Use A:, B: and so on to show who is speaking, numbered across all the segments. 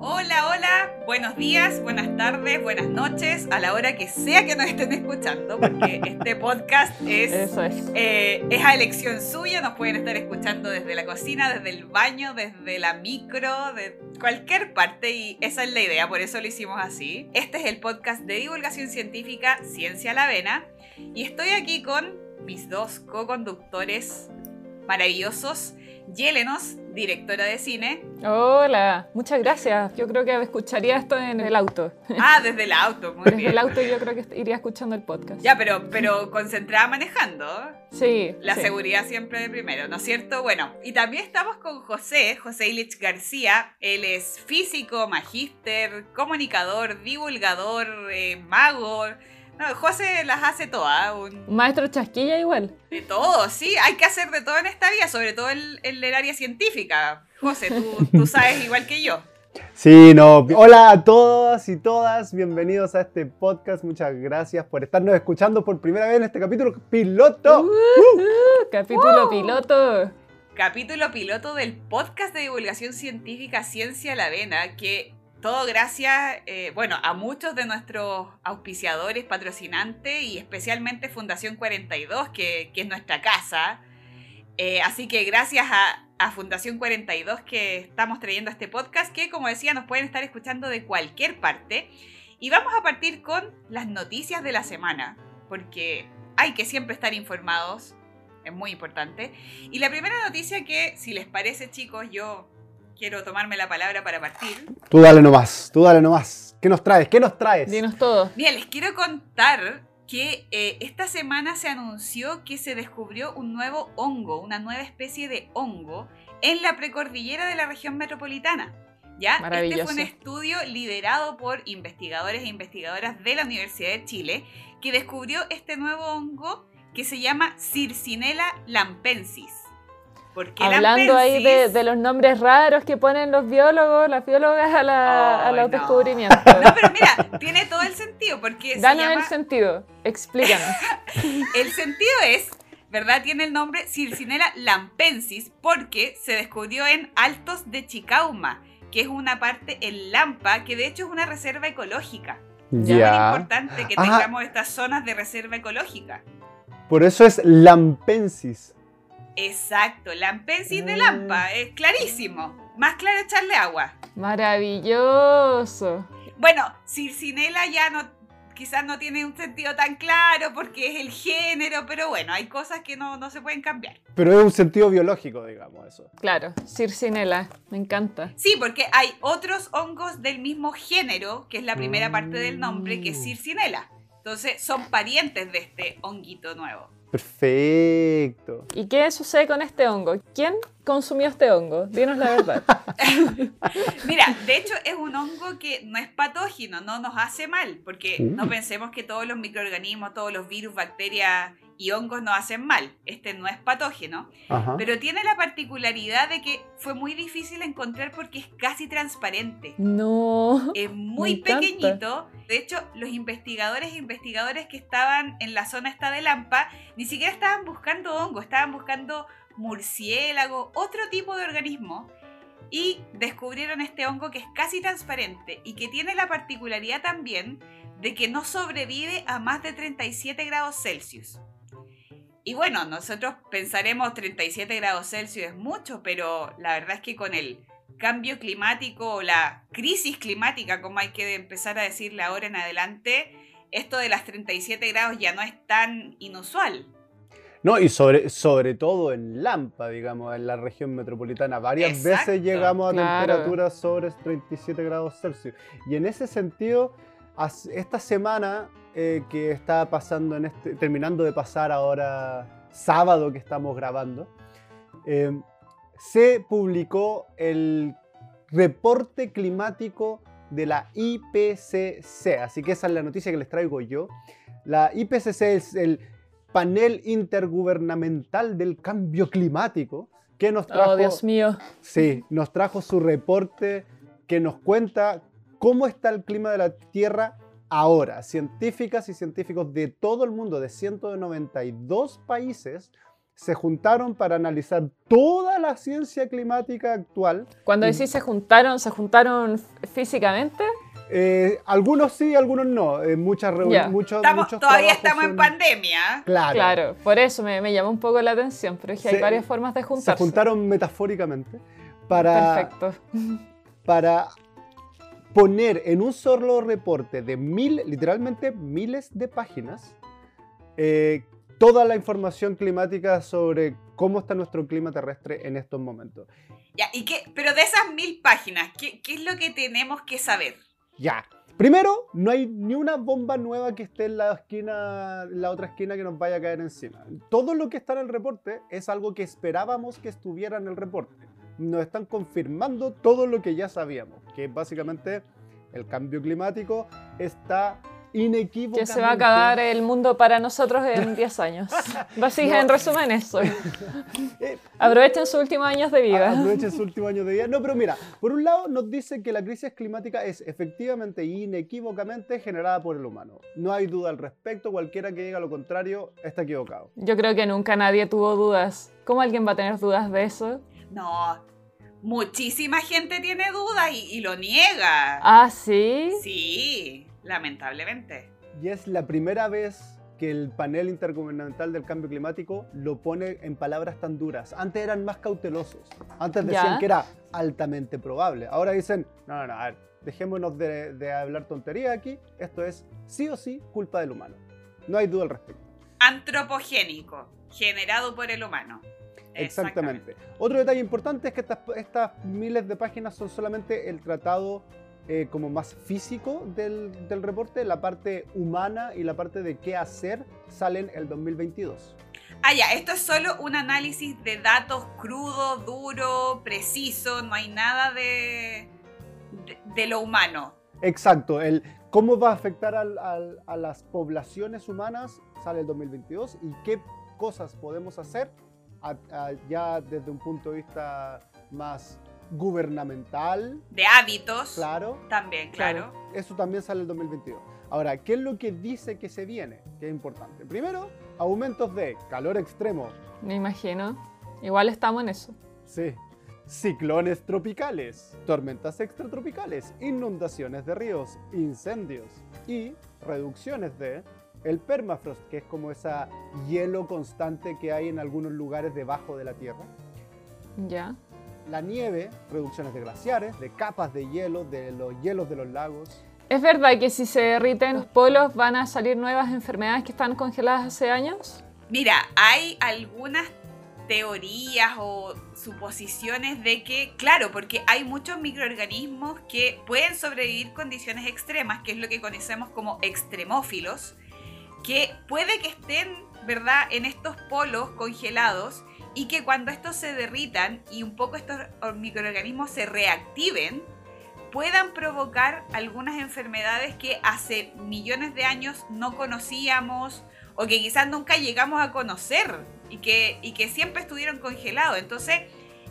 A: Hola, hola, buenos días, buenas tardes, buenas noches, a la hora que sea que nos estén escuchando, porque este podcast es,
B: Eso es.
A: eh, es a elección suya, nos pueden estar escuchando desde la cocina, desde el baño, desde la micro, de cualquier parte y esa es la idea, por eso lo hicimos así. Este es el podcast de divulgación científica Ciencia a la Avena y estoy aquí con mis dos co-conductores maravillosos, Yelenos, directora de cine,
B: Hola, muchas gracias. Yo creo que escucharía esto en el auto.
A: Ah, desde el auto, muy
B: Desde
A: bien.
B: el auto yo creo que iría escuchando el podcast.
A: Ya, pero, pero concentrada manejando.
B: Sí.
A: La
B: sí.
A: seguridad siempre de primero, ¿no es cierto? Bueno, y también estamos con José, José Illich García. Él es físico, magíster, comunicador, divulgador, eh, mago. No, José las hace todas, un-
B: maestro chasquilla igual.
A: de todo, sí. Hay que hacer de todo en esta vida, sobre todo en, en el área científica. José, tú, tú sabes igual que yo.
C: Sí, no. Hola a todos y todas, bienvenidos a este podcast. Muchas gracias por estarnos escuchando por primera vez en este capítulo piloto.
B: Uh, capítulo piloto.
A: capítulo piloto del podcast de divulgación científica Ciencia a la Avena, que todo gracias, eh, bueno, a muchos de nuestros auspiciadores, patrocinantes y especialmente Fundación 42, que, que es nuestra casa. Eh, así que gracias a, a Fundación 42 que estamos trayendo este podcast, que como decía nos pueden estar escuchando de cualquier parte. Y vamos a partir con las noticias de la semana, porque hay que siempre estar informados, es muy importante. Y la primera noticia que, si les parece chicos, yo quiero tomarme la palabra para partir.
C: Tú dale nomás, tú dale nomás. ¿Qué nos traes? ¿Qué nos traes?
B: Dinos todo.
A: Mira, les quiero contar que eh, esta semana se anunció que se descubrió un nuevo hongo, una nueva especie de hongo en la precordillera de la región metropolitana. ¿Ya? Este fue un estudio liderado por investigadores e investigadoras de la Universidad de Chile que descubrió este nuevo hongo que se llama Circinella lampensis. ¿Por qué
B: Hablando ahí de, de los nombres raros que ponen los biólogos, las biólogas a la-
A: Ay,
B: a los
A: no.
B: descubrimientos.
A: No, pero mira, tiene todo el sentido porque se
B: Danos
A: llama-
B: el sentido. Explícanos.
A: El sentido es, ¿verdad? Tiene el nombre Circinella lampensis porque se descubrió en Altos de Chicauma, que es una parte en Lampa, que de hecho es una reserva ecológica. Es muy
C: Ya.
A: importante que
C: Ah.
A: tengamos estas zonas de reserva ecológica.
C: Por eso es lampensis.
A: Exacto, lampensis de. Lampa, es clarísimo. Más claro echarle agua.
B: Maravilloso.
A: Bueno, Circinella ya no, quizás no tiene un sentido tan claro porque es el género, pero bueno, hay cosas que no, no se pueden cambiar.
C: Pero es un sentido biológico, digamos, eso.
B: Claro, Circinela. Me encanta.
A: Sí, porque hay otros hongos del mismo género, que es la primera parte del nombre, que es
C: Mm.
A: Circinella. Entonces son parientes de este honguito nuevo.
C: Perfecto.
B: ¿Y qué sucede con este hongo? ¿Quién consumió este hongo? Dinos la verdad.
A: Mira, de hecho es un hongo que no es patógeno, no nos hace mal, porque
C: Uh.
A: no pensemos que todos los microorganismos, todos los virus, bacterias y hongos nos hacen mal. Este no es patógeno,
C: Ajá.
A: pero tiene la particularidad de que fue muy difícil encontrar porque es casi transparente.
B: No.
A: Es muy
B: Me encanta.
A: De hecho, los investigadores e investigadores que estaban en la zona esta de Lampa ni siquiera estaban buscando hongo, estaban buscando murciélago, otro tipo de organismo. Y descubrieron este hongo que es casi transparente y que tiene la particularidad también de que no sobrevive a más de 37 grados Celsius. Y bueno, nosotros pensaremos 37 grados Celsius es mucho, pero la verdad es que con el cambio climático o la crisis climática, como hay que empezar a decirle ahora en adelante, esto de las 37 grados ya no es tan inusual.
C: No, y sobre, sobre todo en Lampa, digamos, en la región metropolitana. Varias
A: Exacto,
C: veces llegamos a
B: claro.
C: temperaturas sobre 37 grados Celsius. Y en ese sentido, esta semana eh, que está pasando, en este, terminando de pasar ahora sábado que estamos grabando, eh, se publicó el reporte climático de la IPCC. Así que esa es la noticia que les traigo yo. La IPCC es el panel intergubernamental del cambio climático que nos trajo,
B: Oh, Dios mío.
C: sí, nos trajo su reporte que nos cuenta cómo está el clima de la Tierra ahora. Científicas y científicos de todo el mundo, de 192 países, se juntaron para analizar toda la ciencia climática actual.
B: Cuando decís se juntaron, ¿se juntaron físicamente?
C: Eh, algunos sí, algunos no. Eh, muchas reuni-
B: Ya.
C: muchos,
A: todavía estamos en pandemia.
C: Claro.
B: Claro, por eso me, me llamó un poco la atención, pero es que hay
C: Se-
B: varias formas de
C: Se
B: juntarse.
C: juntaron metafóricamente para,
B: Perfecto.
C: para poner en un solo reporte de mil, literalmente miles de páginas, eh, toda la información climática sobre cómo está nuestro clima terrestre en estos momentos.
A: Ya, ¿y qué? Pero de esas mil páginas, ¿qué, qué es lo que tenemos que saber?
C: Ya. Primero, no hay ni una bomba nueva que esté en la esquina, la otra esquina que nos vaya a caer encima. Todo lo que está en el reporte es algo que esperábamos que estuviera en el reporte. Nos están confirmando todo lo que ya sabíamos, que básicamente el cambio climático está inequívocamente...
B: Que se va a acabar el mundo para nosotros en 10 años. Básicamente,
C: No.
B: en resumen, eso.
C: Eh,
B: Aprovechen sus últimos años de vida.
C: Aprovechen su último año de vida. No, pero mira, por un lado nos dice que la crisis climática es efectivamente e inequívocamente generada por el humano. No hay duda al respecto, cualquiera que diga lo contrario está equivocado.
B: Yo creo que nunca nadie tuvo dudas. ¿Cómo alguien va a tener dudas de eso?
A: No, muchísima gente tiene dudas y, y lo niega.
B: Ah, sí.
A: Sí, lamentablemente.
C: Y es la primera vez que el panel intergubernamental del cambio climático lo pone en palabras tan duras. Antes eran más cautelosos. Antes decían
B: Ya.
C: que era altamente probable. Ahora dicen, no, no, no, a ver, dejémonos de, de hablar tontería aquí. Esto es sí o sí culpa del humano. No hay duda al respecto.
A: Antropogénico, generado por el humano.
C: Exactamente. Otro detalle importante es que estas, estas miles de páginas son solamente el tratado eh, como más físico del, del reporte. La parte humana y la parte de qué hacer salen el 2022.
A: Ah, ya, esto es solo un análisis de datos crudo, duro, preciso, no hay nada de, de, de lo humano.
C: Exacto, el cómo va a afectar al- al- a las poblaciones humanas sale el 2022 y qué cosas podemos hacer a- a- ya desde un punto de vista más gubernamental,
A: De hábitos
C: claro.
A: también, claro.
C: Eso también sale el 2022. Ahora, ¿qué es lo que dice que se viene? Que es importante. Primero, aumentos de calor extremo,
B: Me imagino. Igual estamos en eso.
C: sí. Ciclones tropicales, tormentas extratropicales, inundaciones de ríos, incendios y reducciones de el permafrost, que es como esa hielo constante que hay en algunos lugares debajo de la Tierra.
B: Ya.
C: La nieve, reducciones de glaciares, de capas de hielo, de los hielos de los lagos.
B: ¿Es verdad que si se derriten los polos van a salir nuevas enfermedades que están congeladas hace años?
A: Mira, hay algunas teorías o suposiciones de que, claro, porque hay muchos microorganismos que pueden sobrevivir condiciones extremas, que es lo que conocemos como extremófilos, que puede que estén, ¿verdad?, en estos polos congelados y que cuando estos se derritan y un poco estos microorganismos se reactiven, puedan provocar algunas enfermedades que hace millones de años no conocíamos o que quizás nunca llegamos a conocer y que, y que siempre estuvieron congelados. Entonces,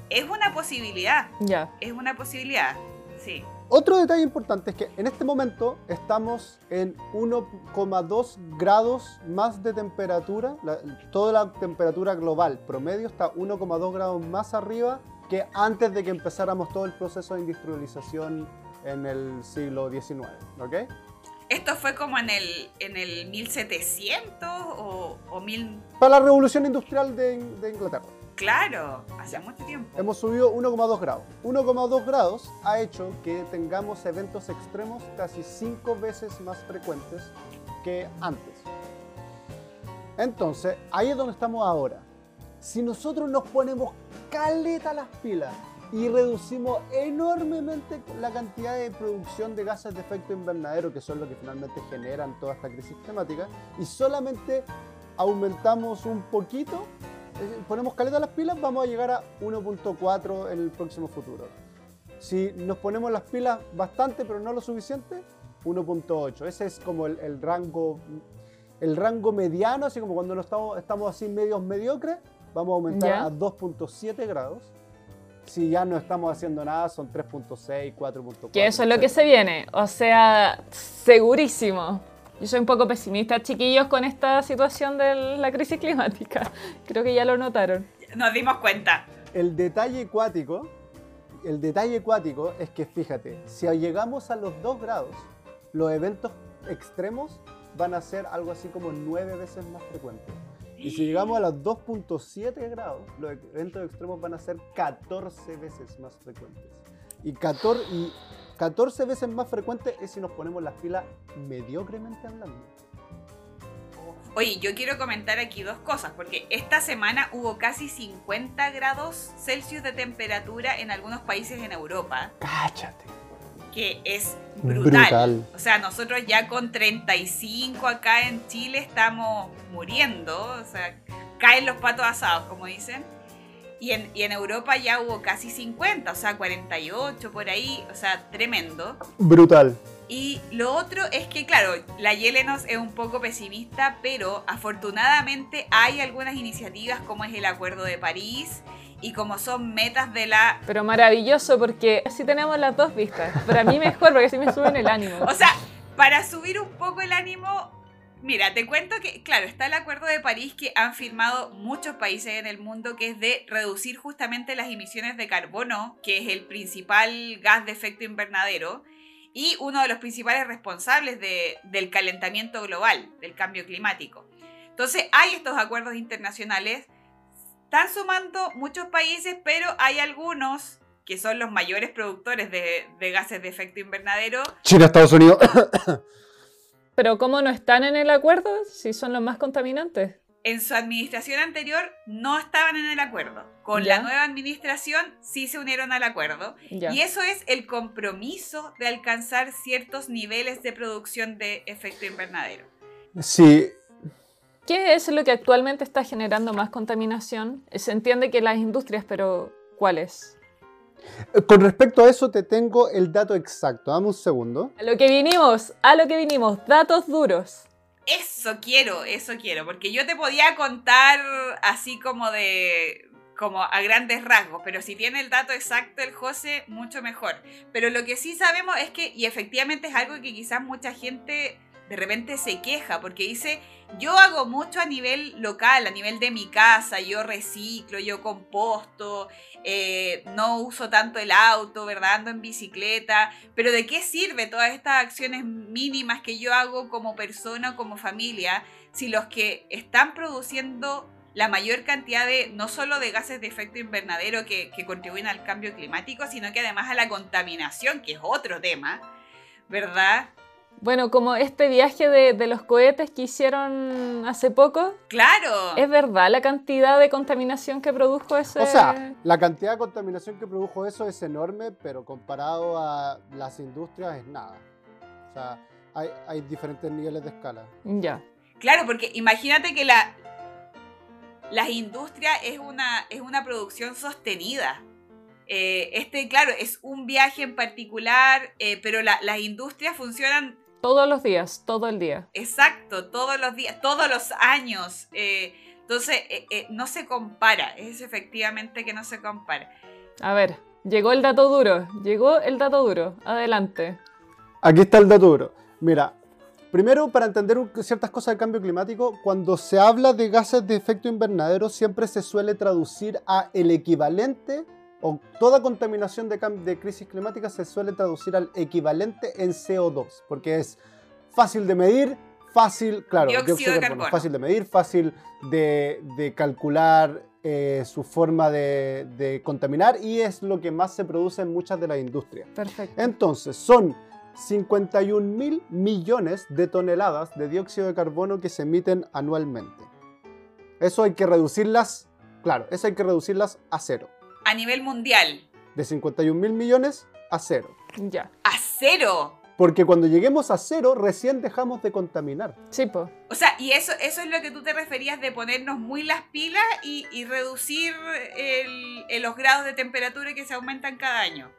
A: es una posibilidad,
B: Ya.
A: es una posibilidad, sí.
C: Otro detalle importante es que en este momento estamos en 1,2 grados más de temperatura. La- toda la temperatura global promedio está 1,2 grados más arriba que antes de que empezáramos todo el proceso de industrialización en el siglo XIX. ¿ok?
A: Esto fue como en el, en el 1700 o, o 1000...
C: Para la revolución industrial de, de Inglaterra.
A: Claro, hace mucho tiempo.
C: Hemos subido 1,2 grados. 1,2 grados ha hecho que tengamos eventos extremos casi 5 veces más frecuentes que antes. Entonces, ahí es donde estamos ahora. Si nosotros nos ponemos caleta las pilas y reducimos enormemente la cantidad de producción de gases de efecto invernadero, que son lo que finalmente generan toda esta crisis climática, y solamente aumentamos un poquito, ponemos caleta las pilas, vamos a llegar a 1.4 en el próximo futuro. Si nos ponemos las pilas bastante, pero no lo suficiente, 1.8. Ese es como el, el rango el rango mediano, así como cuando no estamos, estamos así medios mediocres, vamos a aumentar
B: Ya.
C: a 2.7 grados. Si ya no estamos haciendo nada, son 3.6, 4.4.
B: Que eso es lo que se viene. O sea, segurísimo. Yo soy un poco pesimista, chiquillos, con esta situación de la crisis climática. Creo que ya lo notaron.
A: Nos dimos cuenta.
C: El detalle acuático, el detalle acuático es que fíjate, si llegamos a los 2 grados, los eventos extremos van a ser algo así como 9 veces más frecuentes. Y si llegamos a los 2.7 grados, los eventos extremos van a ser 14 veces más frecuentes. Y 14, y 14 veces más frecuentes es si nos ponemos las pilas mediocremente hablando.
A: Oye, yo quiero comentar aquí dos cosas, porque esta semana hubo casi 50 grados Celsius de temperatura en algunos países en Europa.
C: Cáchate.
A: Que es brutal. O sea, nosotros ya con 35 acá en Chile estamos muriendo. O sea, caen los patos asados, como dicen. Y en, y en Europa ya hubo casi 50, o sea, 48 por ahí. O sea, tremendo.
C: Brutal.
A: Y lo otro es que, claro, la Yelenos es un poco pesimista, pero afortunadamente hay algunas iniciativas como es el Acuerdo de París y como son metas de la...
B: Pero maravilloso porque así tenemos las dos vistas. Para mí mejor porque así me suben el ánimo.
A: O sea, para subir un poco el ánimo, mira, te cuento que, claro, está el Acuerdo de París que han firmado muchos países en el mundo que es de reducir justamente las emisiones de carbono, que es el principal gas de efecto invernadero y uno de los principales responsables del calentamiento global, del cambio climático. Entonces hay estos acuerdos internacionales, están sumando muchos países, pero hay algunos que son los mayores productores de, de gases de efecto invernadero.
C: China, Estados Unidos.
B: pero ¿cómo no están en el acuerdo si son los más contaminantes?
A: en su administración anterior no estaban en el acuerdo. Con la nueva administración sí se unieron al acuerdo. Y eso es el compromiso de alcanzar ciertos niveles de producción de efecto invernadero.
C: Sí.
B: ¿Qué es lo que actualmente está generando más contaminación? Se entiende que las industrias, pero ¿cuáles?
C: Con respecto a eso te tengo el dato exacto. Dame un segundo.
B: A lo que vinimos, a lo que vinimos, datos duros.
A: Eso quiero, eso quiero, porque yo te podía contar así como de como a grandes rasgos, pero si tiene el dato exacto el José, mucho mejor. Pero lo que sí sabemos es que, y efectivamente es algo que quizás mucha gente de repente se queja porque dice, yo hago mucho a nivel local, a nivel de mi casa, yo reciclo, yo composto, eh, no uso tanto el auto, ¿verdad? Ando en bicicleta, pero ¿de qué sirve todas estas acciones mínimas que yo hago como persona o como familia si los que están produciendo la mayor cantidad de, no solo de gases de efecto invernadero que, que contribuyen al cambio climático, sino que además a la contaminación, que es otro tema, ¿verdad?
B: Bueno, como este viaje de, los cohetes que hicieron hace poco.
A: ¡Claro!
B: ¿Es verdad la cantidad de contaminación que produjo ese...?
C: O sea, la cantidad de contaminación que produjo eso es enorme, pero comparado a las industrias es nada. O sea, hay, diferentes niveles de escala.
B: Ya.
A: Claro, porque imagínate que la, las industrias es una, es una producción sostenida. Eh, este, claro, es un viaje en particular, eh, pero las industrias funcionan
B: todos los días, todo el día.
A: Exacto, todos los días, todos los años. Eh, entonces, eh, eh, no se compara, es efectivamente que no se compara.
B: A ver, llegó el dato duro, llegó el dato duro, adelante.
C: Aquí está el dato duro. Mira, primero para entender ciertas cosas del cambio climático, cuando se habla de gases de efecto invernadero siempre se suele traducir a el equivalente o toda contaminación de, de, crisis climática se suele traducir al equivalente en CO2, porque es fácil de medir, fácil, claro,
A: dióxido de carbono,
C: fácil de medir, fácil de, calcular eh, su forma de, contaminar y es lo que más se produce en muchas de las industrias.
B: Perfecto.
C: Entonces, son 51 mil millones de toneladas de dióxido de carbono que se emiten anualmente. Eso hay que reducirlas, claro, eso hay que reducirlas a cero
A: a nivel mundial.
C: De 51 mil millones a cero.
B: Ya.
A: ¿A cero?
C: Porque cuando lleguemos a cero, recién dejamos de contaminar.
B: Sí, pues.
A: O sea, y eso, eso es lo que tú te referías de ponernos muy las pilas y, reducir los grados de temperatura que se aumentan cada año.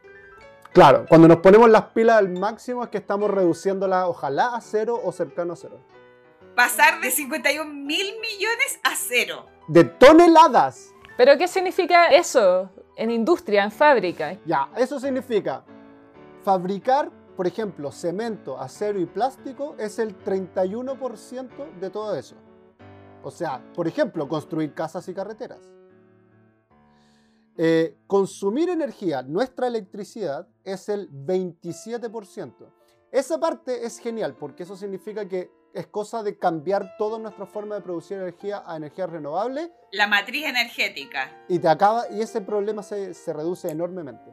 C: Claro, cuando nos ponemos las pilas al máximo es que estamos reduciéndolas ojalá a cero o cercano a cero.
A: Pasar de 51 mil millones a cero.
C: De toneladas.
B: ¿Pero qué significa eso en industria, en fábrica?
C: Ya, eso significa fabricar por ejemplo, cemento, acero y plástico es el 31% de todo eso. O sea, por ejemplo, construir casas y carreteras. Eh, consumir energía, nuestra electricidad, es el 27%. Esa parte es genial porque eso significa que es cosa de cambiar toda nuestra forma de producir energía a energía renovable.
A: La matriz energética.
C: Y, te acaba, y ese problema se, se reduce enormemente.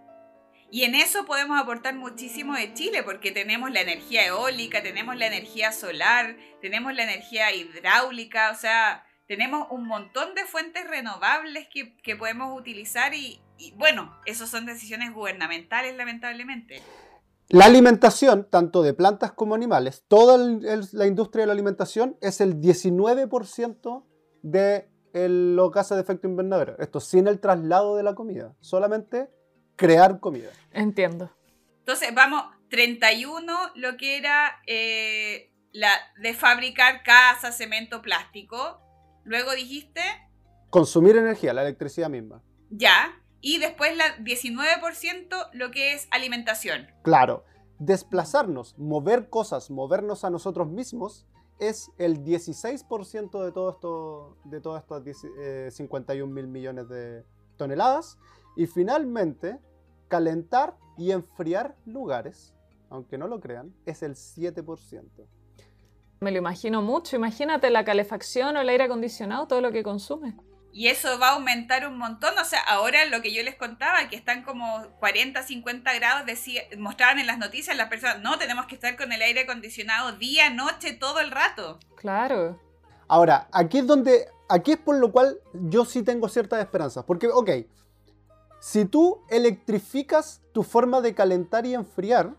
A: Y en eso podemos aportar muchísimo de Chile, porque tenemos la energía eólica, tenemos la energía solar, tenemos la energía hidráulica, o sea, tenemos un montón de fuentes renovables que, que podemos utilizar y, y, bueno, esas son decisiones gubernamentales, lamentablemente.
C: La alimentación, tanto de plantas como animales, toda el- el- la industria de la alimentación es el 19% de el- los gases de efecto invernadero. Esto sin el traslado de la comida, solamente crear comida.
B: Entiendo.
A: Entonces, vamos, 31 lo que era eh, la de fabricar casas, cemento, plástico. Luego dijiste,
C: Consumir energía, la electricidad misma.
A: ya. Y después la 19% lo que es alimentación.
C: Claro, desplazarnos, mover cosas, movernos a nosotros mismos es el 16% de todo esto, de todas estas 10, eh, 51 mil millones de toneladas. Y finalmente, calentar y enfriar lugares, aunque no lo crean, es el 7%.
B: Me lo imagino mucho. Imagínate la calefacción o el aire acondicionado, todo lo que consume.
A: Y eso va a aumentar un montón. O sea, ahora lo que yo les contaba, que están como 40, 50 grados, decía, mostraban en las noticias las personas, no, tenemos que estar con el aire acondicionado día, noche, todo el rato.
B: Claro.
C: Ahora, aquí es donde, aquí es por lo cual yo sí tengo ciertas esperanzas. Porque, ok, si tú electrificas tu forma de calentar y enfriar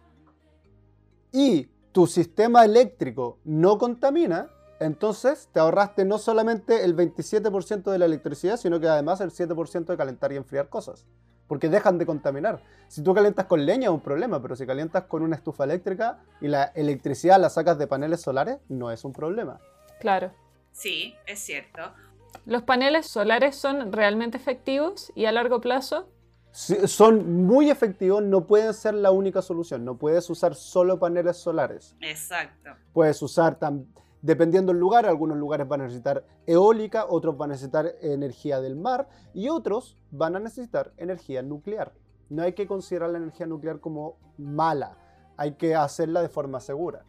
C: y tu sistema eléctrico no contamina, entonces te ahorraste no solamente el 27% de la electricidad, sino que además el 7% de calentar y enfriar cosas. Porque dejan de contaminar. Si tú calientas con leña es un problema, pero si calientas con una estufa eléctrica y la electricidad la sacas de paneles solares, no es un problema.
B: Claro.
A: Sí, es cierto.
B: Los paneles solares son realmente efectivos y a largo plazo.
C: Sí, son muy efectivos, no pueden ser la única solución. No puedes usar solo paneles solares.
A: Exacto.
C: Puedes usar, tam- dependiendo del lugar, algunos lugares van a necesitar eólica, otros van a necesitar energía del mar y otros van a necesitar energía nuclear. No hay que considerar la energía nuclear como mala, hay que hacerla de forma segura.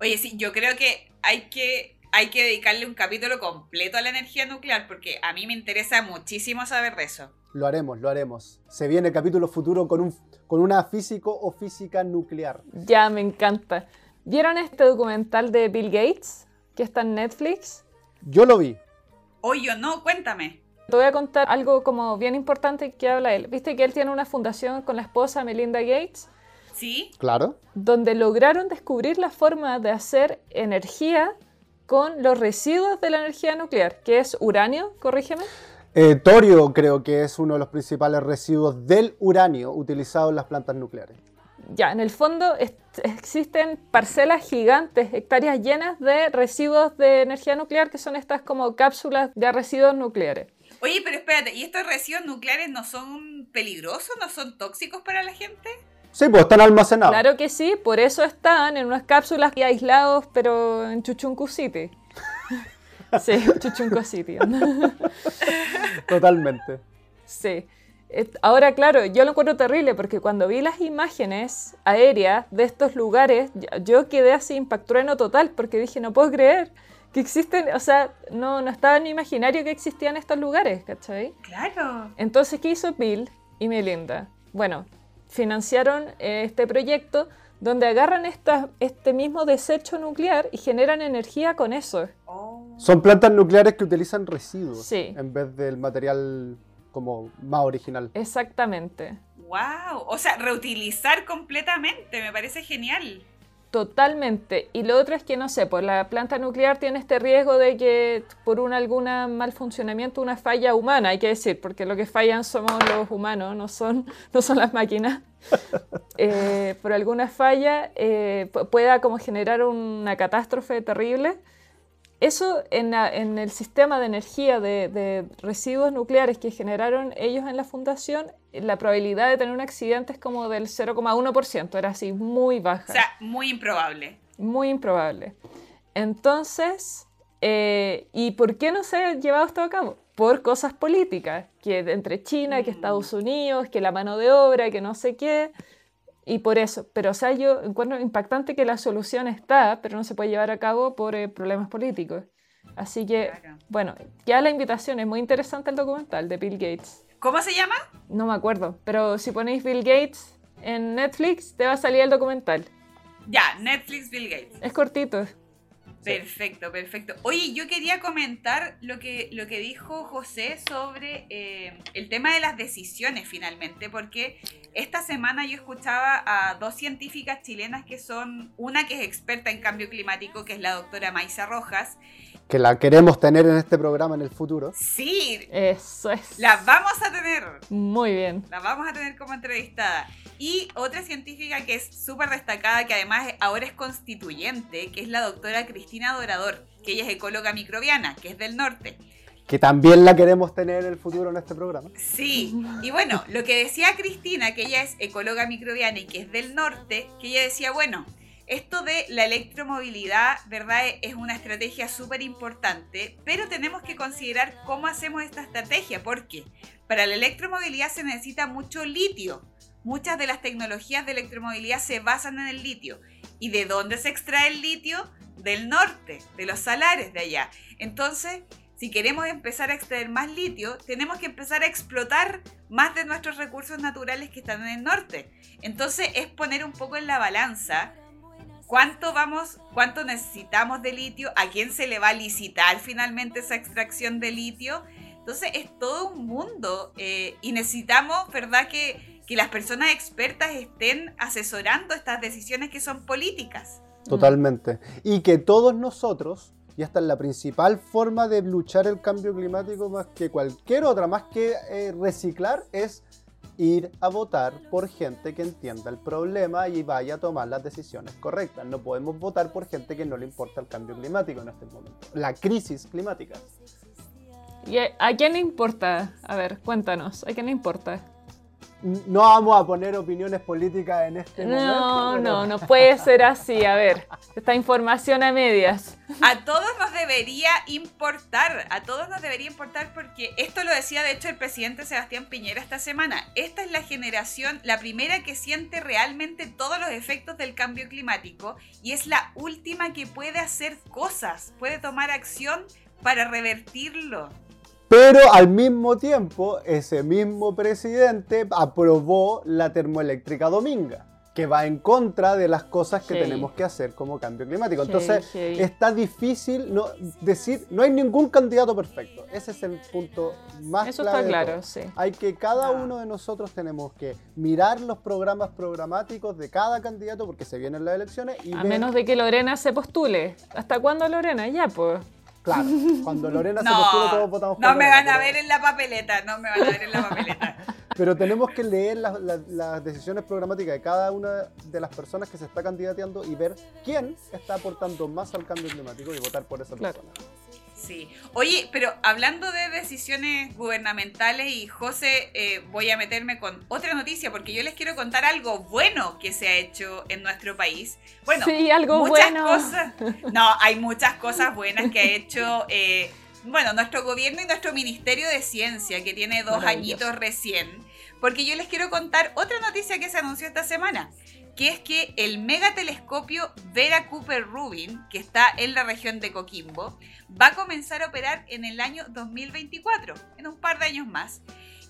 A: Oye, sí, yo creo que hay que hay que dedicarle un capítulo completo a la energía nuclear porque a mí me interesa muchísimo saber de eso.
C: Lo haremos, lo haremos. Se viene capítulo futuro con, un, con una físico o física nuclear.
B: Ya me encanta. ¿Vieron este documental de Bill Gates que está en Netflix?
C: Yo lo vi.
A: Oye, no, cuéntame.
B: Te voy a contar algo como bien importante que habla él. Viste que él tiene una fundación con la esposa Melinda Gates,
A: ¿Sí?
C: Claro.
B: donde lograron descubrir la forma de hacer energía con los residuos de la energía nuclear, que es uranio, corrígeme.
C: Eh, torio creo que es uno de los principales residuos del uranio utilizado en las plantas nucleares.
B: Ya, en el fondo existen parcelas gigantes, hectáreas llenas de residuos de energía nuclear, que son estas como cápsulas de residuos nucleares.
A: Oye, pero espérate, ¿y estos residuos nucleares no son peligrosos? ¿No son tóxicos para la gente?
C: Sí, pues están almacenados.
B: Claro que sí, por eso están en unas cápsulas y aislados, pero en Chuchuncu City. Sí, Chuchuncu City.
C: Totalmente.
B: Sí. Ahora, claro, yo lo encuentro terrible porque cuando vi las imágenes aéreas de estos lugares, yo- yo quedé así impactrueno total porque dije, no puedo creer que existen, o sea, no, no estaba en mi imaginario que existían estos lugares, ¿cachai?
A: Claro.
B: Entonces, ¿qué hizo Bill y Melinda? Bueno, financiaron eh, este proyecto donde agarran esta- este mismo desecho nuclear y generan energía con eso.
A: Oh.
C: Son plantas nucleares que utilizan residuos
B: Sí.
C: en vez del material como más original.
B: Exactamente.
A: Wow. O sea, reutilizar completamente, me parece genial.
B: Totalmente. Y lo otro es que, no sé, pues la planta nuclear tiene este riesgo de que por un algún mal funcionamiento, una falla humana, hay que decir, porque lo que fallan somos los humanos, no son, no son las máquinas. Eh, por alguna falla eh, pu- pueda como generar una catástrofe terrible. Eso en, el sistema de energía de, residuos nucleares que generaron ellos en la fundación, la probabilidad de tener un accidente es como del 0,1%, era así, muy baja.
A: O sea, muy improbable.
B: Muy improbable. Entonces, eh, ¿y por qué no se ha llevado esto a cabo? Por cosas políticas, que entre China, que mm. Estados Unidos, que la mano de obra, que no sé qué. Y por eso, pero o sea, yo encuentro impactante que la solución está, pero no se puede llevar a cabo por eh, problemas políticos. Así que, bueno, ya la invitación es muy interesante el documental de Bill Gates.
A: ¿Cómo se llama?
B: No me acuerdo, pero si ponéis Bill Gates en Netflix, te va a salir el documental.
A: Ya, Netflix Bill Gates.
B: Es cortito.
A: Perfecto, perfecto. Oye, yo quería comentar lo que, lo que dijo José sobre eh, el tema de las decisiones finalmente, porque esta semana yo escuchaba a dos científicas chilenas que son, una que es experta en cambio climático, que es la doctora Maisa Rojas,
C: que la queremos tener en este programa en el futuro.
A: Sí,
B: eso es.
A: La vamos a tener.
B: Muy bien.
A: La vamos a tener como entrevistada. Y otra científica que es súper destacada, que además ahora es constituyente, que es la doctora Cristina Dorador, que ella es ecóloga microbiana, que es del norte.
C: Que también la queremos tener en el futuro en este programa.
A: Sí, y bueno, lo que decía Cristina, que ella es ecóloga microbiana y que es del norte, que ella decía, bueno, esto de la electromovilidad, ¿verdad? Es una estrategia súper importante, pero tenemos que considerar cómo hacemos esta estrategia, porque para la electromovilidad se necesita mucho litio. Muchas de las tecnologías de electromovilidad se basan en el litio. ¿Y de dónde se extrae el litio? Del norte, de los salares de allá. Entonces, si queremos empezar a extraer más litio, tenemos que empezar a explotar más de nuestros recursos naturales que están en el norte. Entonces, es poner un poco en la balanza cuánto vamos, cuánto necesitamos de litio, a quién se le va a licitar finalmente esa extracción de litio. Entonces es todo un mundo eh, y necesitamos, ¿verdad?, que, que las personas expertas estén asesorando estas decisiones que son políticas.
C: Totalmente. Y que todos nosotros, y esta es la principal forma de luchar el cambio climático más que cualquier otra, más que eh, reciclar, es ir a votar por gente que entienda el problema y vaya a tomar las decisiones correctas. No podemos votar por gente que no le importa el cambio climático en este momento, la crisis climática.
B: ¿Y a quién le importa? A ver, cuéntanos, ¿a quién le importa?
C: No vamos a poner opiniones políticas en este
B: no,
C: momento.
B: No, no, no puede ser así. A ver, esta información a medias.
A: A todos nos debería importar, a todos nos debería importar porque esto lo decía de hecho el presidente Sebastián Piñera esta semana. Esta es la generación, la primera que siente realmente todos los efectos del cambio climático y es la última que puede hacer cosas, puede tomar acción para revertirlo.
C: Pero al mismo tiempo, ese mismo presidente aprobó la termoeléctrica dominga, que va en contra de las cosas que tenemos que hacer como cambio climático. Entonces, está difícil no, decir, no hay ningún candidato perfecto. Ese es el punto más
B: Eso está claro, sí.
C: Hay que cada ah. uno de nosotros tenemos que mirar los programas programáticos de cada candidato porque se vienen las elecciones y
B: a menos de que Lorena se postule. ¿Hasta cuándo Lorena? Ya, pues.
C: Claro, cuando Lorena se postula todos votamos
A: por No me van a ver en la papeleta, no me van a ver en la papeleta.
C: pero tenemos que leer las, decisiones programáticas de cada una de las personas que se está candidateando y ver quién está aportando más al cambio climático y votar por esa persona.
A: Sí. Oye, pero hablando de decisiones gubernamentales y José, eh, voy a meterme con otra noticia porque yo les quiero contar algo bueno que se ha hecho en nuestro país. Bueno,
B: sí, algo
A: muchas
B: bueno.
A: cosas. No, hay muchas cosas buenas que ha hecho. Eh, bueno, nuestro gobierno y nuestro Ministerio de Ciencia, que tiene dos añitos recién, porque yo les quiero contar otra noticia que se anunció esta semana que es que el megatelescopio Vera Cooper Rubin, que está en la región de Coquimbo, va a comenzar a operar en el año 2024, en un par de años más.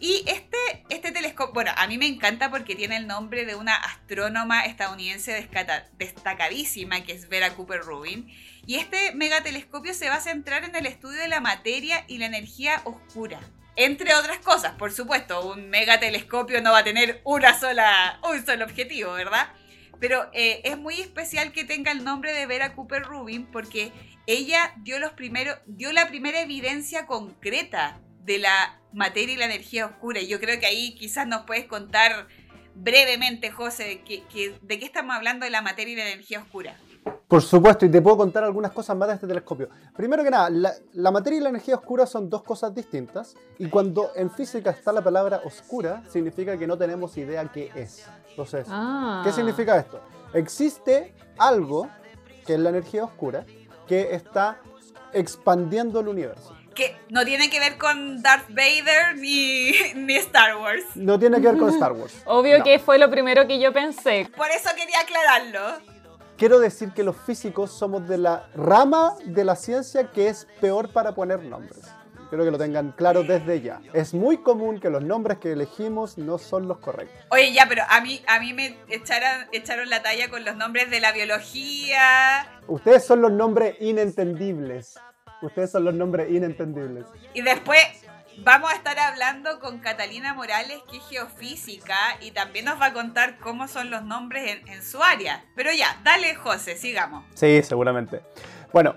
A: Y este, este telescopio, bueno, a mí me encanta porque tiene el nombre de una astrónoma estadounidense destacadísima, que es Vera Cooper Rubin. Y este megatelescopio se va a centrar en el estudio de la materia y la energía oscura. Entre otras cosas, por supuesto, un megatelescopio no va a tener una sola, un solo objetivo, ¿verdad? Pero eh, es muy especial que tenga el nombre de Vera Cooper Rubin porque ella dio, los primeros, dio la primera evidencia concreta de la materia y la energía oscura. Y yo creo que ahí quizás nos puedes contar brevemente, José, de qué estamos hablando de la materia y la energía oscura.
C: Por supuesto, y te puedo contar algunas cosas más de este telescopio. Primero que nada, la, la materia y la energía oscura son dos cosas distintas, y cuando en física está la palabra oscura, significa que no tenemos idea qué es. Entonces,
B: Ah.
C: ¿qué significa esto? Existe algo, que es la energía oscura, que está expandiendo el universo.
A: Que no tiene que ver con Darth Vader ni, ni Star Wars.
C: No tiene que ver con Star Wars.
B: Obvio
C: No.
B: que fue lo primero que yo pensé.
A: Por eso quería aclararlo.
C: Quiero decir que los físicos somos de la rama de la ciencia que es peor para poner nombres. Quiero que lo tengan claro desde ya. Es muy común que los nombres que elegimos no son los correctos.
A: Oye, ya, pero a mí, a mí me echaron, echaron la talla con los nombres de la biología.
C: Ustedes son los nombres inentendibles. Ustedes son los nombres inentendibles.
A: Y después vamos a estar hablando con Catalina Morales, que es geofísica, y también nos va a contar cómo son los nombres en, su área. Pero ya, dale, José, sigamos.
C: Sí, seguramente. Bueno,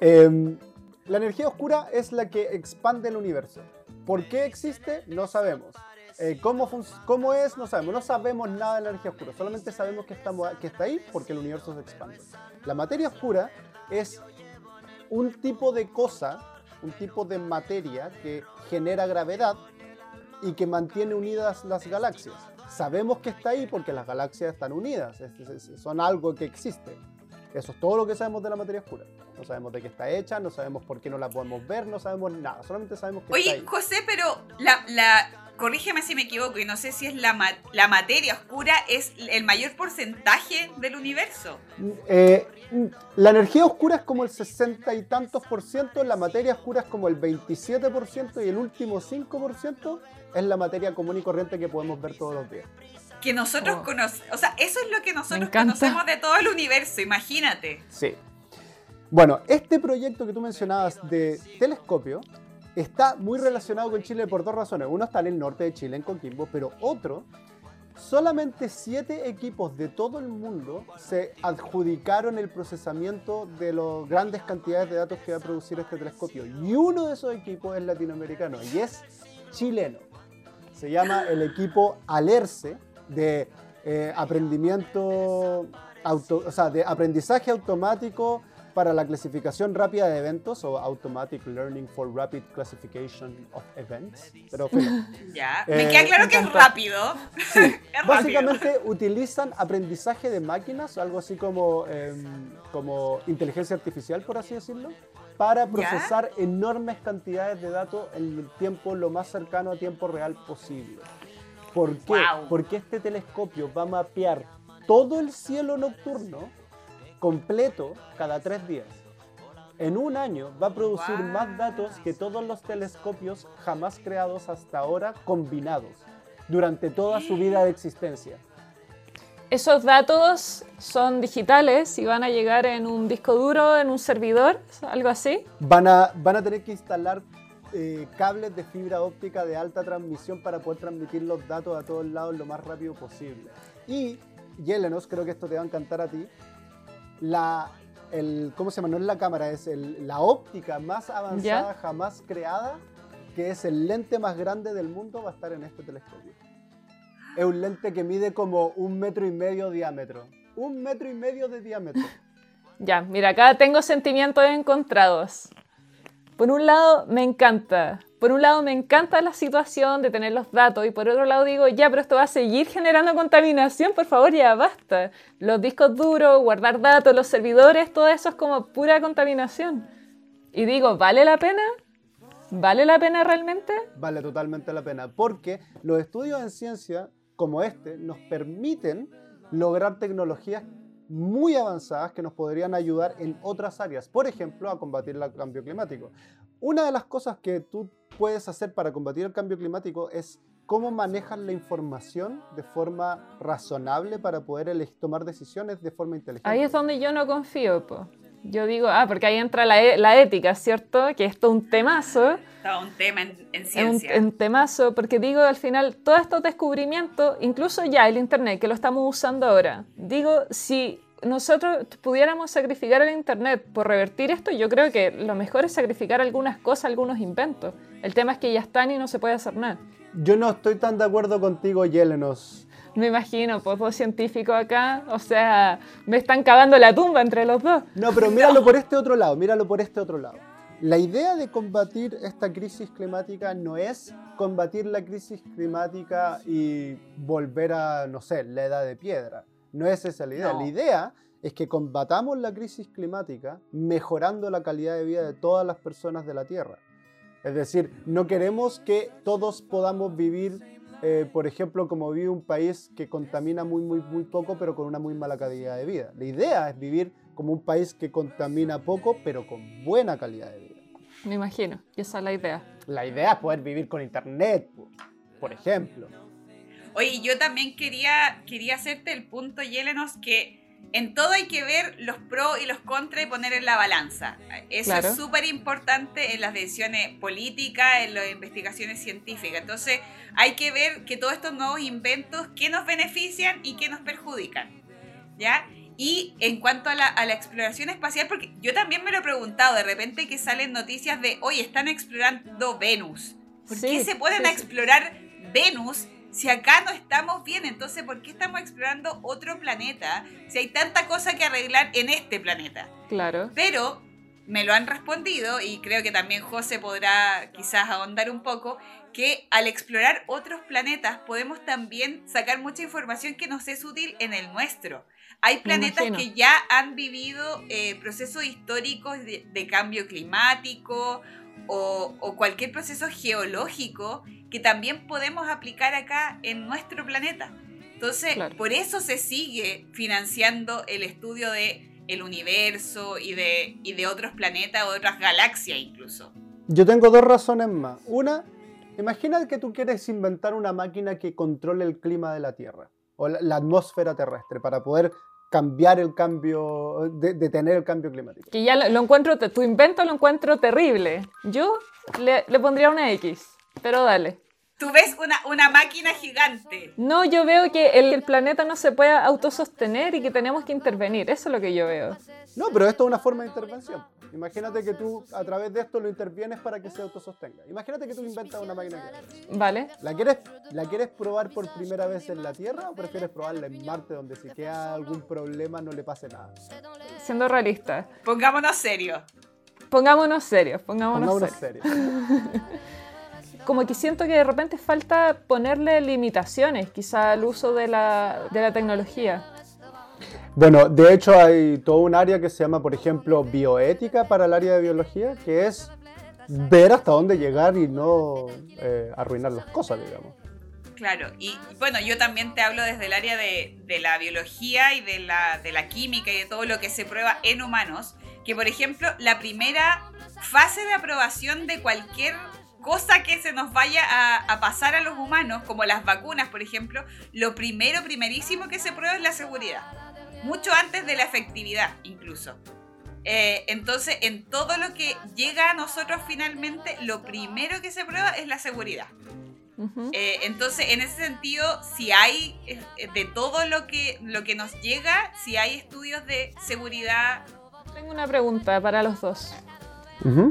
C: em, la energía oscura es la que expande el universo. ¿Por qué existe? No sabemos. Eh, ¿cómo, ¿Cómo es? No sabemos. No sabemos nada de la energía oscura. Solamente sabemos que, estamos, que está ahí porque el universo se expande. La materia oscura es un tipo de cosa, un tipo de materia que genera gravedad y que mantiene unidas las galaxias. Sabemos que está ahí porque las galaxias están unidas, es- es- son algo que existe. Eso es todo lo que sabemos de la materia oscura. No sabemos de qué está hecha, no sabemos por qué no la podemos ver, no sabemos nada, solamente sabemos que está
A: Oye,
C: ahí.
A: José, pero la, la, corrígeme si me equivoco, y no sé si es la, ma- la materia oscura, es el mayor porcentaje del universo.
C: Eh, la energía oscura es como el 60 y tantos por ciento, la materia oscura es como el 27 por ciento y el último 5 por ciento es la materia común y corriente que podemos ver todos los días.
A: Que nosotros
B: Oh.
A: conocemos, o sea, eso es lo que nosotros conocemos de todo el universo, imagínate.
C: Sí. Bueno, este proyecto que tú mencionabas de telescopio está muy relacionado con Chile por dos razones. Uno está en el norte de Chile, en Coquimbo, pero otro, solamente siete equipos de todo el mundo se adjudicaron el procesamiento de las grandes cantidades de datos que va a producir este telescopio. Y uno de esos equipos es latinoamericano y es chileno. Se llama el equipo Alerce de eh, de aprendizaje automático para la clasificación rápida de eventos o Automatic Learning for Rapid Classification of Events. Pero filo.
A: Ya,
C: Eh,
A: me queda claro que es rápido. es rápido.
C: Básicamente utilizan aprendizaje de máquinas, algo así como, em, como inteligencia artificial, por así decirlo, para procesar enormes cantidades de datos en el tiempo lo más cercano a tiempo real posible. ¿Por qué?
A: Guau.
C: Porque este telescopio va a mapear todo el cielo nocturno completo cada tres días. En un año va a producir
A: Guau.
C: más datos que todos los telescopios jamás creados hasta ahora combinados durante toda su vida de existencia.
B: Esos datos son digitales y van a llegar en un disco duro, en un servidor, algo así.
C: Van a, van a tener que instalar eh, cables de fibra óptica de alta transmisión para poder transmitir los datos a todos lados lo más rápido posible. Y, Yelenos, creo que esto te va a encantar a ti, la, el, ¿cómo se llama? No es la cámara, es el- la óptica más avanzada jamás creada, que es el lente más grande del mundo, va a estar en este telescopio. Es un lente que mide como un metro y medio de diámetro. Un metro y medio de diámetro.
B: Ya, mira, acá tengo sentimientos encontrados. Por un lado, me encanta. Por un lado, me encanta la situación de tener los datos y por otro lado digo, ya, pero esto va a seguir generando contaminación, por favor, ya basta. Los discos duros, guardar datos, los servidores, todo eso es como pura contaminación. Y digo, ¿vale la pena? ¿Vale la pena realmente?
C: vale totalmente la pena, porque los estudios en ciencia como este nos permiten lograr tecnologías muy avanzadas que nos podrían ayudar en otras áreas, por ejemplo, a combatir el cambio climático. Una de las cosas que tú puedes hacer para combatir el cambio climático es cómo manejas la información de forma razonable para poder tomar decisiones de forma inteligente.
B: Ahí es donde yo no confío, po. Yo digo, ah, porque ahí entra la, e- la ética, ¿cierto? Que esto es un temazo.
A: Todo un tema en, en
B: Es un,
A: ciencia.
B: un temazo, porque digo, al final, todos estos descubrimientos, incluso ya el Internet, que lo estamos usando ahora, digo, si nosotros pudiéramos sacrificar el Internet por revertir esto, yo creo que lo mejor es sacrificar algunas cosas, algunos inventos. El tema es que ya están y no se puede hacer nada.
C: Yo no estoy tan de acuerdo contigo, Yelenos.
B: Me imagino, pues dos científicos acá, o sea, me están cavando la tumba entre los dos.
C: No, pero míralo por este otro lado, míralo por este otro lado. La idea de combatir esta crisis climática no es combatir la crisis climática y volver a, no sé, la edad de piedra. No es esa la idea.
A: No.
C: La idea es que combatamos la crisis climática mejorando la calidad de vida de todas las personas de la Tierra. Es decir, no queremos que todos podamos vivir, eh, por ejemplo, como vive un país que contamina muy, muy, muy poco, pero con una muy mala calidad de vida. La idea es vivir como un país que contamina poco, pero con buena calidad de vida.
B: Me imagino, y esa es la idea.
C: La idea es poder vivir con internet, po, por ejemplo.
A: Oye, yo también quería, quería hacerte el punto, Yelenos, que en todo hay que ver los pros y los contras y poner en la balanza. Eso
B: Claro.
A: es súper importante en las decisiones políticas, en las investigaciones científicas. Entonces, hay que ver que todos estos nuevos inventos, qué nos benefician y qué nos perjudican. ¿Ya? Y en cuanto a la, a la exploración espacial, porque yo también me lo he preguntado, de repente que salen noticias de, hoy están explorando Venus. ¿Por
B: Sí,
A: qué se
B: sí, sí.
A: explorar Venus si acá no estamos bien? Entonces, ¿por qué estamos explorando otro planeta si hay tanta cosa que arreglar en este planeta?
B: Claro.
A: Pero me lo han respondido y creo que también José podrá quizás ahondar un poco, que al explorar otros planetas podemos también sacar mucha información que nos es útil en el nuestro. Hay planetas que ya han vivido eh, procesos históricos de, de cambio climático o, o cualquier proceso geológico que también podemos aplicar acá en nuestro planeta. Entonces,
B: Claro.
A: por eso se sigue financiando el estudio de el universo y de, y de otros planetas otras galaxias incluso.
C: Yo tengo dos razones más. Una, imagina que tú quieres inventar una máquina que controle el clima de la Tierra o la, la atmósfera terrestre para poder cambiar el cambio, de- detener el cambio climático.
B: Que ya lo, lo encuentro, te- tu invento lo encuentro terrible. Yo le, le pondría una X, pero dale.
A: Tú ves una, una máquina gigante.
B: No, yo veo que el, el planeta no se puede autosostener y que tenemos que intervenir. Eso es lo que yo veo.
C: No, pero esto es una forma de intervención. Imagínate que tú a través de esto lo intervienes para que se autosostenga. Imagínate que tú inventas una máquina que.
B: ¿Vale?
C: ¿La quieres, ¿La quieres probar por primera vez en la Tierra o prefieres probarla en Marte donde si queda algún problema no le pase nada?
B: Siendo realista.
A: Pongámonos serios.
B: Pongámonos serios, pongámonos,
C: Pongámonos
B: serios.
C: serios.
B: Como que siento que de repente falta ponerle limitaciones, quizá al uso de la, de la tecnología.
C: Bueno, de hecho hay todo un área que se llama, por ejemplo, bioética para el área de biología, que es ver hasta dónde llegar y no eh, arruinar las cosas, digamos.
A: Claro, y bueno, yo también te hablo desde el área de, la biología y de la, química y de todo lo que se prueba en humanos, que por ejemplo, la primera fase de aprobación de cualquier cosa que se nos vaya a pasar a los humanos, como las vacunas, por ejemplo, lo primero, primerísimo que se prueba es la seguridad, mucho antes de la efectividad incluso. Eh, entonces, en todo lo que llega a nosotros finalmente, lo primero que se prueba es la seguridad. Eh, entonces, en ese sentido, si hay eh, de todo lo que, lo que nos llega, si hay estudios de seguridad,
B: Tengo una pregunta para los dos.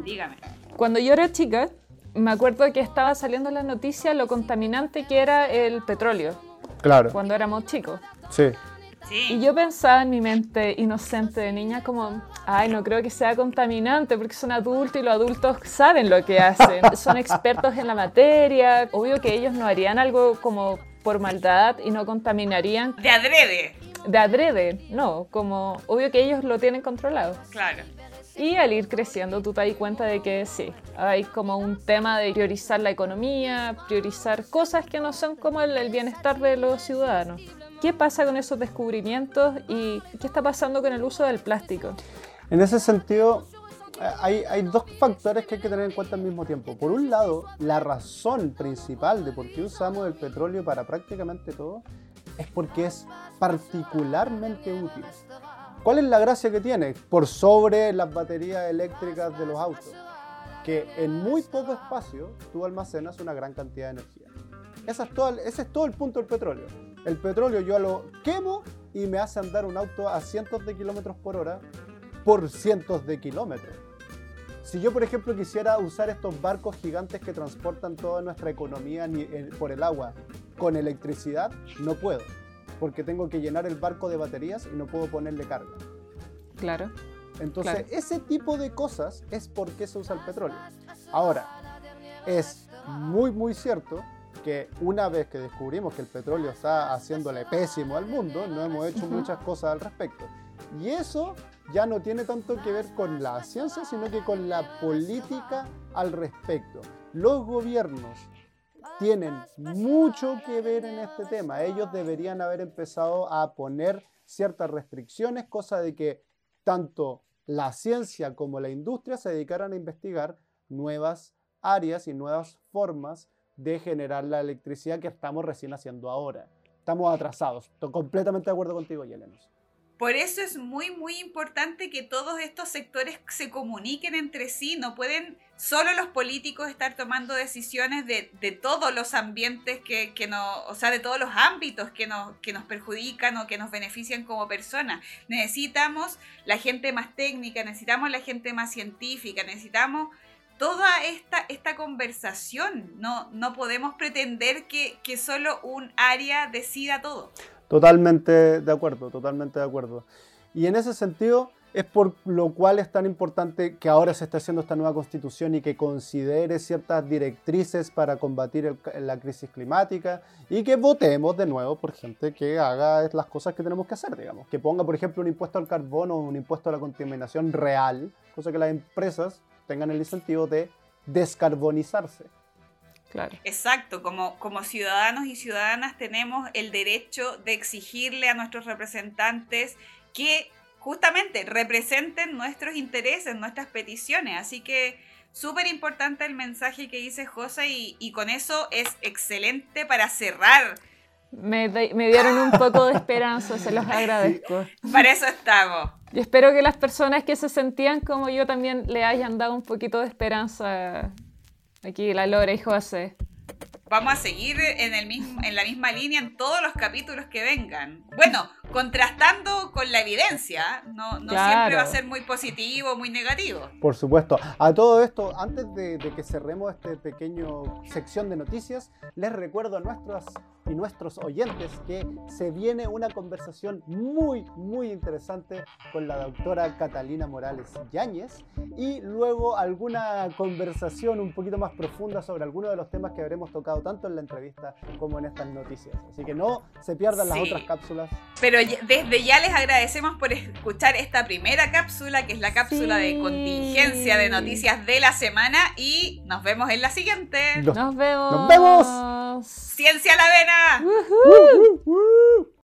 A: dígame.
B: Cuando yo era chica, me acuerdo que estaba saliendo en la noticia lo contaminante que era el petróleo,
C: Claro,
B: cuando éramos chicos.
C: sí.
B: Y yo pensaba en mi mente inocente de niña como, ay, no creo que sea contaminante porque son adultos y los adultos saben lo que hacen, son expertos en la materia, obvio que ellos no harían algo como por maldad y no contaminarían
A: de adrede,
B: de adrede, no, como obvio que ellos lo tienen controlado.
A: claro.
B: Y al ir creciendo tú te das cuenta de que sí, hay como un tema de priorizar la economía, priorizar cosas que no son como el, el bienestar de los ciudadanos. ¿Qué pasa con esos descubrimientos y qué está pasando con el uso del plástico?
C: En ese sentido, hay, hay dos factores que hay que tener en cuenta al mismo tiempo. Por un lado, la razón principal de por qué usamos el petróleo para prácticamente todo es porque es particularmente útil. ¿Cuál es la gracia que tiene? Por sobre las baterías eléctricas de los autos. Que en muy poco espacio tú almacenas una gran cantidad de energía. Esa es todo el- ese es todo el punto del petróleo. El petróleo yo lo quemo y me hace andar un auto a cientos de kilómetros por hora por cientos de kilómetros. Si yo, por ejemplo, quisiera usar estos barcos gigantes que transportan toda nuestra economía en- por el agua con electricidad, no puedo, porque tengo que llenar el barco de baterías y no puedo ponerle carga.
B: Claro.
C: Entonces,
B: Claro.
C: ese tipo de cosas es por qué se usa el petróleo. Ahora, es muy, muy cierto que una vez que descubrimos que el petróleo está haciéndole pésimo al mundo, no hemos hecho muchas cosas al respecto. Y eso ya no tiene tanto que ver con la ciencia, sino que con la política al respecto. Los gobiernos tienen mucho que ver en este tema. Ellos deberían haber empezado a poner ciertas restricciones, cosa de que tanto la ciencia como la industria se dedicaran a investigar nuevas áreas y nuevas formas de generar la electricidad que estamos recién haciendo ahora. Estamos atrasados. Estoy completamente de acuerdo contigo, Yelenos.
A: Por eso es muy, muy importante que todos estos sectores se comuniquen entre sí. No pueden solo los políticos estar tomando decisiones de, todos los ambientes que, que o sea, de todos los ámbitos que nos, que nos perjudican o que nos benefician como personas. Necesitamos la gente más técnica, necesitamos la gente más científica, necesitamos toda esta, esta conversación. No, no podemos pretender que, que solo un área decida todo.
C: Totalmente de acuerdo, totalmente de acuerdo. Y en ese sentido es por lo cual es tan importante que ahora se esté haciendo esta nueva constitución y que considere ciertas directrices para combatir el- la crisis climática y que votemos de nuevo por gente que haga las cosas que tenemos que hacer, digamos. Que ponga, por ejemplo, un impuesto al carbono un impuesto a la contaminación real, cosa que las empresas tengan el incentivo de descarbonizarse.
B: Claro.
A: Exacto, como, como ciudadanos y ciudadanas tenemos el derecho de exigirle a nuestros representantes que justamente representen nuestros intereses, nuestras peticiones. Así que súper importante el mensaje que dice José y, y con eso es excelente para cerrar.
B: Me dieron un poco de esperanza, se los agradezco.
A: Para eso estamos.
B: Y espero que las personas que se sentían como yo también le hayan dado un poquito de esperanza aquí, la Lore y José.
A: Vamos a seguir en, el mismo, en la misma línea en todos los capítulos que vengan. Bueno, contrastando con la evidencia, no, no
B: Claro.
A: siempre va a ser muy positivo, muy negativo.
C: Por supuesto. A todo esto, antes de, de que cerremos este pequeño sección de noticias, les recuerdo a nuestras y nuestros oyentes que se viene una conversación muy, muy interesante con la doctora Catalina Morales Yáñez y luego alguna conversación un poquito más profunda sobre algunos de los temas que habremos tocado tanto en la entrevista como en estas noticias. Así que no se pierdan las otras cápsulas.
A: Pero desde ya les agradecemos por escuchar esta primera cápsula, que es la cápsula de contingencia de noticias de la semana. Y nos vemos en la siguiente.
B: Nos vemos.
C: ¡Nos vemos!
A: Ciencia a la vena.
B: Ujú.
C: ¡Uh, uh, uh!